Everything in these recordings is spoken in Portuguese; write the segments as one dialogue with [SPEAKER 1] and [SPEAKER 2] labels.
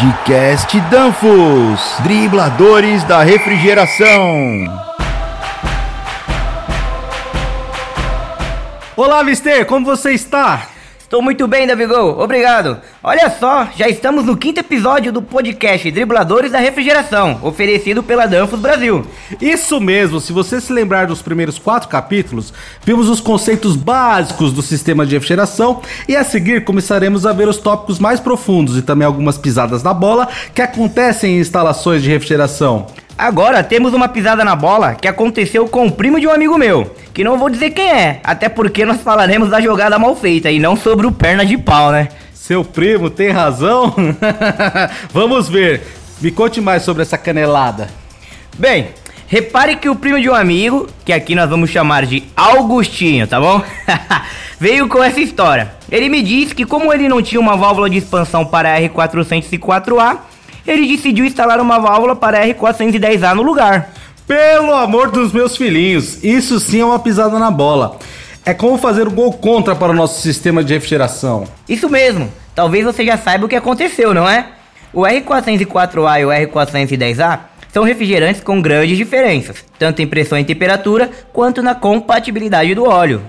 [SPEAKER 1] Podcast Danfos, dribladores da refrigeração.
[SPEAKER 2] Olá, Mister, como você está?
[SPEAKER 3] Estou muito bem, Davigol, obrigado. Olha só, já estamos no quinto episódio do podcast Dribladores da Refrigeração, oferecido pela Danfos Brasil.
[SPEAKER 2] Isso mesmo, se você se lembrar dos primeiros quatro capítulos, vimos os conceitos básicos do sistema de refrigeração e a seguir começaremos a ver os tópicos mais profundos e também algumas pisadas na bola que acontecem em instalações de refrigeração.
[SPEAKER 3] Agora temos uma pisada na bola que aconteceu com o primo de um amigo meu, que não vou dizer quem é, até porque nós falaremos da jogada mal feita e não sobre o perna de pau, né?
[SPEAKER 2] Seu primo tem razão? Vamos ver. Me conte mais sobre essa canelada.
[SPEAKER 3] Bem, repare que o primo de um amigo, que aqui nós vamos chamar de Augustinho, tá bom? Veio com essa história. Ele me disse que como ele não tinha uma válvula de expansão para a R404A, ele decidiu instalar uma válvula para R410A no lugar.
[SPEAKER 2] Pelo amor dos meus filhinhos, isso sim é uma pisada na bola. É como fazer o gol contra para o nosso sistema de refrigeração.
[SPEAKER 3] Isso mesmo. Talvez você já saiba o que aconteceu, não é? O R404A e o R410A são refrigerantes com grandes diferenças, tanto em pressão e temperatura quanto na compatibilidade do óleo.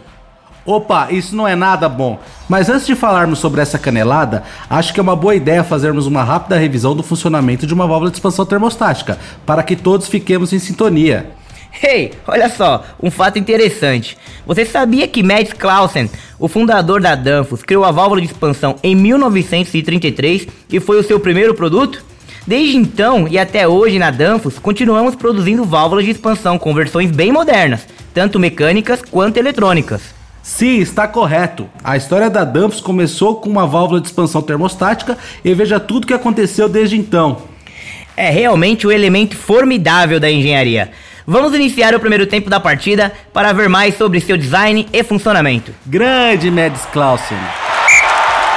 [SPEAKER 2] Opa, isso não é nada bom. Mas antes de falarmos sobre essa canelada, acho que é uma boa ideia fazermos uma rápida revisão do funcionamento de uma válvula de expansão termostática, para que todos fiquemos em sintonia.
[SPEAKER 3] Hey, olha só, um fato interessante. Você sabia que Mads Clausen, o fundador da Danfoss, criou a válvula de expansão em 1933 e foi o seu primeiro produto? Desde então e até hoje na Danfoss, continuamos produzindo válvulas de expansão com versões bem modernas, tanto mecânicas quanto eletrônicas.
[SPEAKER 2] Sim, está correto. A história da Dumps começou com uma válvula de expansão termostática e veja tudo que aconteceu desde então.
[SPEAKER 3] É realmente um elemento formidável da engenharia. Vamos iniciar o primeiro tempo da partida para ver mais sobre seu design e funcionamento.
[SPEAKER 2] Grande Mads Clausen.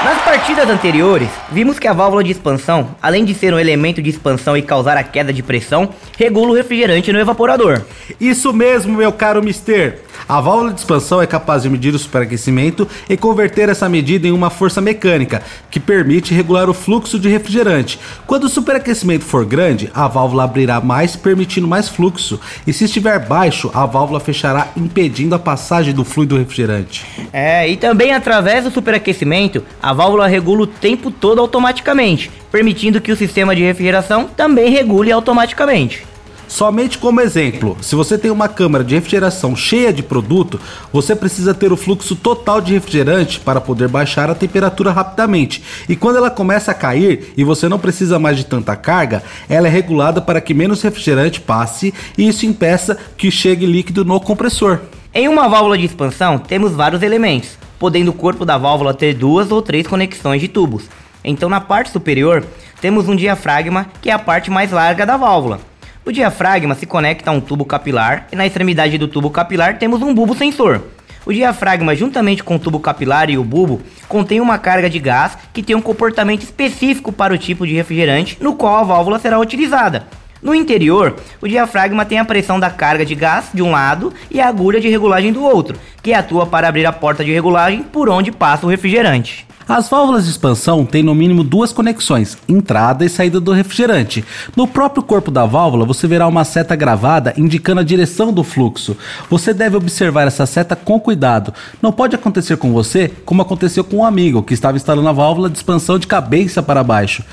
[SPEAKER 3] Nas partidas anteriores, vimos que a válvula de expansão, além de ser um elemento de expansão e causar a queda de pressão, regula o refrigerante no evaporador.
[SPEAKER 2] Isso mesmo, meu caro Mister. A válvula de expansão é capaz de medir o superaquecimento e converter essa medida em uma força mecânica, que permite regular o fluxo de refrigerante. Quando o superaquecimento for grande, a válvula abrirá mais, permitindo mais fluxo, e se estiver baixo, a válvula fechará, impedindo a passagem do fluido refrigerante.
[SPEAKER 3] É, e também através do superaquecimento, a válvula regula o tempo todo automaticamente, permitindo que o sistema de refrigeração também regule automaticamente.
[SPEAKER 2] Somente como exemplo, se você tem uma câmara de refrigeração cheia de produto, você precisa ter o fluxo total de refrigerante para poder baixar a temperatura rapidamente. E quando ela começa a cair e você não precisa mais de tanta carga, ela é regulada para que menos refrigerante passe e isso impeça que chegue líquido no compressor.
[SPEAKER 3] Em uma válvula de expansão, temos vários elementos, podendo o corpo da válvula ter duas ou três conexões de tubos. Então, na parte superior, temos um diafragma, que é a parte mais larga da válvula. O diafragma se conecta a um tubo capilar e na extremidade do tubo capilar temos um bulbo sensor. O diafragma, juntamente com o tubo capilar e o bulbo, contém uma carga de gás que tem um comportamento específico para o tipo de refrigerante no qual a válvula será utilizada. No interior, o diafragma tem a pressão da carga de gás de um lado e a agulha de regulagem do outro, que atua para abrir a porta de regulagem por onde passa o refrigerante.
[SPEAKER 2] As válvulas de expansão têm no mínimo duas conexões, entrada e saída do refrigerante. No próprio corpo da válvula você verá uma seta gravada indicando a direção do fluxo. Você deve observar essa seta com cuidado. Não pode acontecer com você como aconteceu com um amigo que estava instalando a válvula de expansão de cabeça para baixo.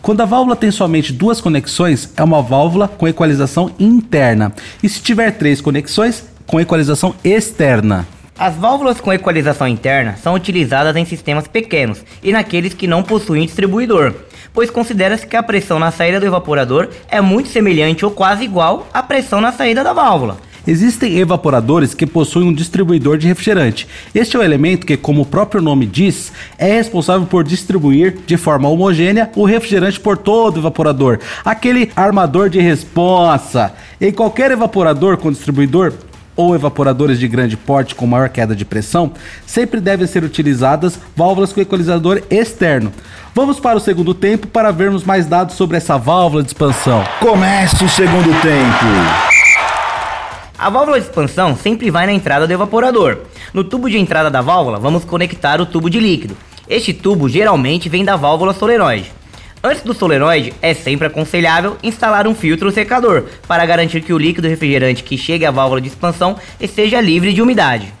[SPEAKER 2] Quando a válvula tem somente duas conexões, é uma válvula com equalização interna. E se tiver três conexões, com equalização externa.
[SPEAKER 3] As válvulas com equalização interna são utilizadas em sistemas pequenos e naqueles que não possuem distribuidor, pois considera-se que a pressão na saída do evaporador é muito semelhante ou quase igual à pressão na saída da válvula.
[SPEAKER 2] Existem evaporadores que possuem um distribuidor de refrigerante. Este é o elemento que, como o próprio nome diz, é responsável por distribuir de forma homogênea o refrigerante por todo o evaporador, aquele armador de responsa. Em qualquer evaporador com distribuidor, ou evaporadores de grande porte com maior queda de pressão, sempre devem ser utilizadas válvulas com equalizador externo. Vamos para o segundo tempo para vermos mais dados sobre essa válvula de expansão.
[SPEAKER 1] Comece o segundo tempo.
[SPEAKER 3] A válvula de expansão sempre vai na entrada do evaporador. No tubo de entrada da válvula, vamos conectar o tubo de líquido. Este tubo geralmente vem da válvula solenoide. Antes do solenoide, é sempre aconselhável instalar um filtro secador para garantir que o líquido refrigerante que chegue à válvula de expansão esteja livre de umidade.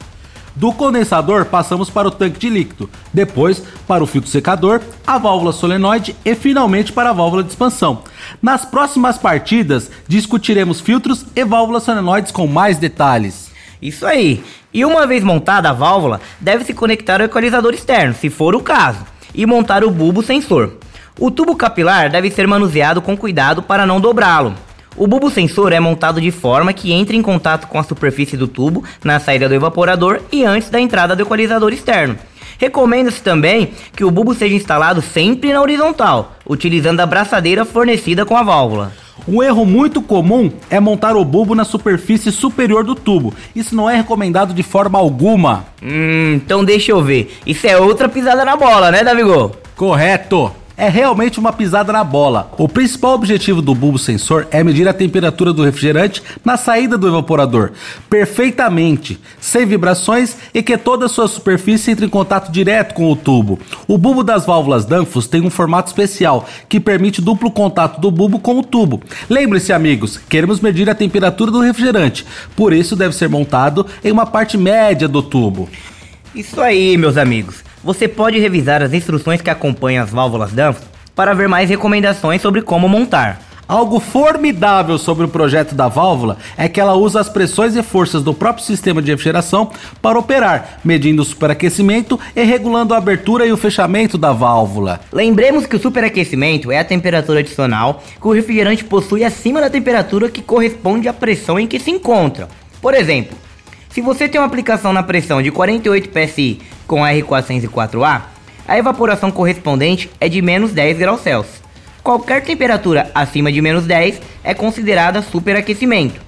[SPEAKER 2] Do condensador passamos para o tanque de líquido, depois para o filtro secador, a válvula solenoide e finalmente para a válvula de expansão. Nas próximas partidas discutiremos filtros e válvulas solenoides com mais detalhes.
[SPEAKER 3] Isso aí. E uma vez montada a válvula, deve se conectar ao equalizador externo, se for o caso, e montar o bulbo sensor. O tubo capilar deve ser manuseado com cuidado para não dobrá-lo. O bulbo sensor é montado de forma que entre em contato com a superfície do tubo na saída do evaporador e antes da entrada do equalizador externo. Recomenda-se também que o bulbo seja instalado sempre na horizontal, utilizando a braçadeira fornecida com a válvula.
[SPEAKER 2] Um erro muito comum é montar o bulbo na superfície superior do tubo. Isso não é recomendado de forma alguma.
[SPEAKER 3] Hum, então deixa eu ver. Isso é outra pisada na bola, né, Davigol?
[SPEAKER 2] Correto! É realmente uma pisada na bola. O principal objetivo do bulbo sensor é medir a temperatura do refrigerante na saída do evaporador, perfeitamente, sem vibrações e que toda a sua superfície entre em contato direto com o tubo. O bulbo das válvulas Danfoss tem um formato especial que permite duplo contato do bulbo com o tubo. Lembre-se, amigos, queremos medir a temperatura do refrigerante, por isso deve ser montado em uma parte média do tubo.
[SPEAKER 3] Isso aí, meus amigos. Você pode revisar as instruções que acompanham as válvulas Danfoss para ver mais recomendações sobre como montar.
[SPEAKER 2] Algo formidável sobre o projeto da válvula é que ela usa as pressões e forças do próprio sistema de refrigeração para operar, medindo o superaquecimento e regulando a abertura e o fechamento da válvula.
[SPEAKER 3] Lembremos que o superaquecimento é a temperatura adicional que o refrigerante possui acima da temperatura que corresponde à pressão em que se encontra. Por exemplo, se você tem uma aplicação na pressão de 48 psi com R404A, a evaporação correspondente é de menos 10 graus Celsius. Qualquer temperatura acima de menos 10 é considerada superaquecimento.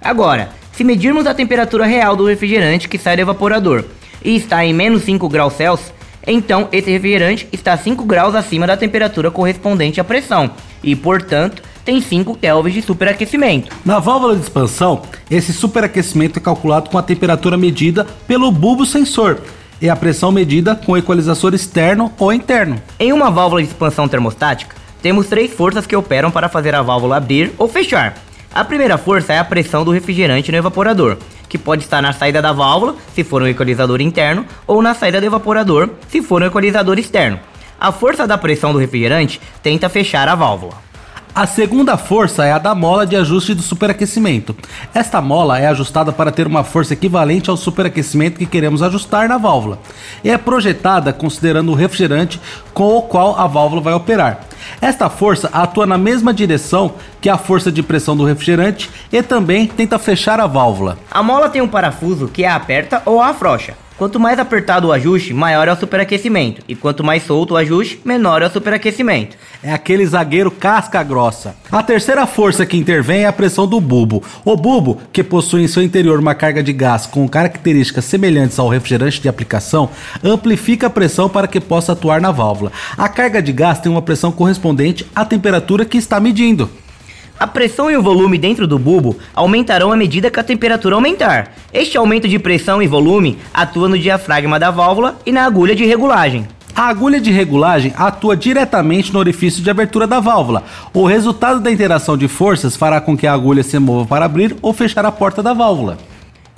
[SPEAKER 3] Agora, se medirmos a temperatura real do refrigerante que sai do evaporador e está em menos 5 graus Celsius, então esse refrigerante está 5 graus acima da temperatura correspondente à pressão e, portanto, tem 5 kelvins de superaquecimento.
[SPEAKER 2] Na válvula de expansão, esse superaquecimento é calculado com a temperatura medida pelo bulbo sensor e a pressão medida com equalizador externo ou interno.
[SPEAKER 3] Em uma válvula de expansão termostática, temos três forças que operam para fazer a válvula abrir ou fechar. A primeira força é a pressão do refrigerante no evaporador, que pode estar na saída da válvula, se for um equalizador interno, ou na saída do evaporador, se for um equalizador externo. A força da pressão do refrigerante tenta fechar a válvula.
[SPEAKER 2] A segunda força é a da mola de ajuste do superaquecimento. Esta mola é ajustada para ter uma força equivalente ao superaquecimento que queremos ajustar na válvula. E é projetada considerando o refrigerante com o qual a válvula vai operar. Esta força atua na mesma direção que a força de pressão do refrigerante e também tenta fechar a válvula.
[SPEAKER 3] A mola tem um parafuso que a aperta ou a afrouxa. Quanto mais apertado o ajuste, maior é o superaquecimento, e quanto mais solto o ajuste, menor é o superaquecimento.
[SPEAKER 2] É aquele zagueiro casca grossa. A terceira força que intervém é a pressão do bulbo. O bulbo, que possui em seu interior uma carga de gás com características semelhantes ao refrigerante de aplicação, amplifica a pressão para que possa atuar na válvula. A carga de gás tem uma pressão correspondente à temperatura que está medindo.
[SPEAKER 3] A pressão e o volume dentro do bulbo aumentarão à medida que a temperatura aumentar. Este aumento de pressão e volume atua no diafragma da válvula e na agulha de regulagem.
[SPEAKER 2] A agulha de regulagem atua diretamente no orifício de abertura da válvula. O resultado da interação de forças fará com que a agulha se mova para abrir ou fechar a porta da válvula.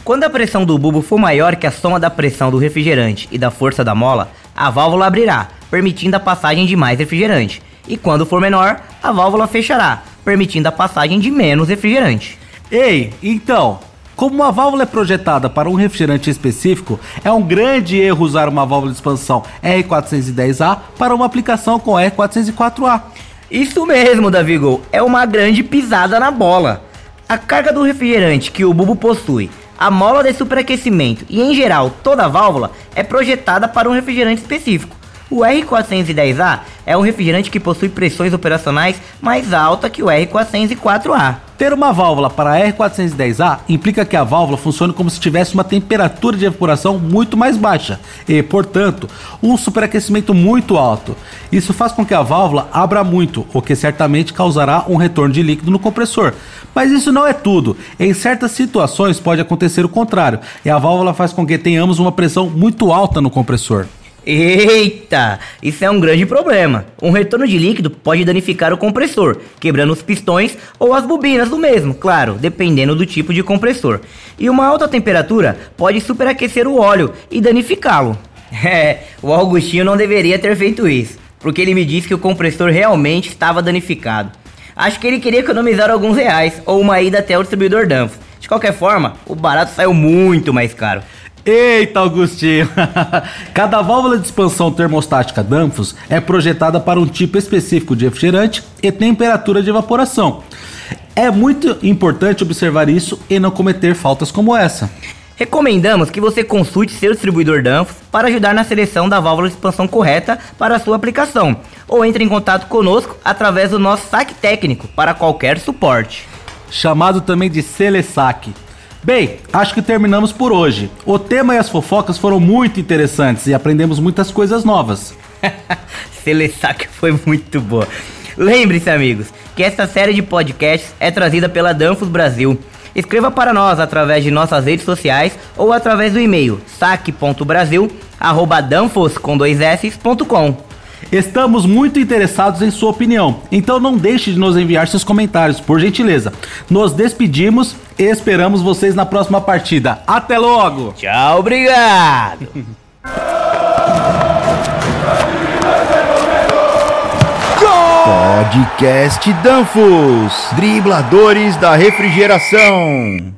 [SPEAKER 3] Quando a pressão do bulbo for maior que a soma da pressão do refrigerante e da força da mola, a válvula abrirá, permitindo a passagem de mais refrigerante. E quando for menor, a válvula fechará, permitindo a passagem de menos refrigerante.
[SPEAKER 2] Ei, então, como uma válvula é projetada para um refrigerante específico, é um grande erro usar uma válvula de expansão R410A para uma aplicação com R404A.
[SPEAKER 3] Isso mesmo, Davigol, é uma grande pisada na bola. A carga do refrigerante que o bulbo possui, a mola de superaquecimento e, em geral, toda a válvula é projetada para um refrigerante específico. O R410A é um refrigerante que possui pressões operacionais mais alta que o R404A.
[SPEAKER 2] Ter uma válvula para a R410A implica que a válvula funcione como se tivesse uma temperatura de evaporação muito mais baixa e, portanto, um superaquecimento muito alto. Isso faz com que a válvula abra muito, o que certamente causará um retorno de líquido no compressor. Mas isso não é tudo. Em certas situações pode acontecer o contrário, e a válvula faz com que tenhamos uma pressão muito alta no compressor.
[SPEAKER 3] Eita, isso é um grande problema. Um retorno de líquido pode danificar o compressor, quebrando os pistões ou as bobinas do mesmo, claro, dependendo do tipo de compressor. E uma alta temperatura pode superaquecer o óleo e danificá-lo. É, o Augustinho não deveria ter feito isso, porque ele me disse que o compressor realmente estava danificado. Acho que ele queria economizar alguns reais ou uma ida até o distribuidor Danfoss. De qualquer forma, o barato saiu muito mais caro.
[SPEAKER 2] Eita, Augustinho! Cada válvula de expansão termostática Danfoss é projetada para um tipo específico de refrigerante e temperatura de evaporação. É muito importante observar isso e não cometer faltas como essa.
[SPEAKER 3] Recomendamos que você consulte seu distribuidor Danfoss para ajudar na seleção da válvula de expansão correta para a sua aplicação, ou entre em contato conosco através do nosso saque técnico para qualquer suporte.
[SPEAKER 2] Chamado também de Selesac. Bem, acho que terminamos por hoje. O tema e as fofocas foram muito interessantes e aprendemos muitas coisas novas.
[SPEAKER 3] Selesac foi muito boa. Lembre-se, amigos, que esta série de podcasts é trazida pela Danfoss Brasil. Escreva para nós através de nossas redes sociais ou através do e-mail saque.brasil@danfoss.com.
[SPEAKER 2] Estamos muito interessados em sua opinião, então não deixe de nos enviar seus comentários, por gentileza. Nos despedimos e esperamos vocês na próxima partida. Até logo!
[SPEAKER 3] Tchau, obrigado!
[SPEAKER 1] Podcast Danfos, dribladores da refrigeração.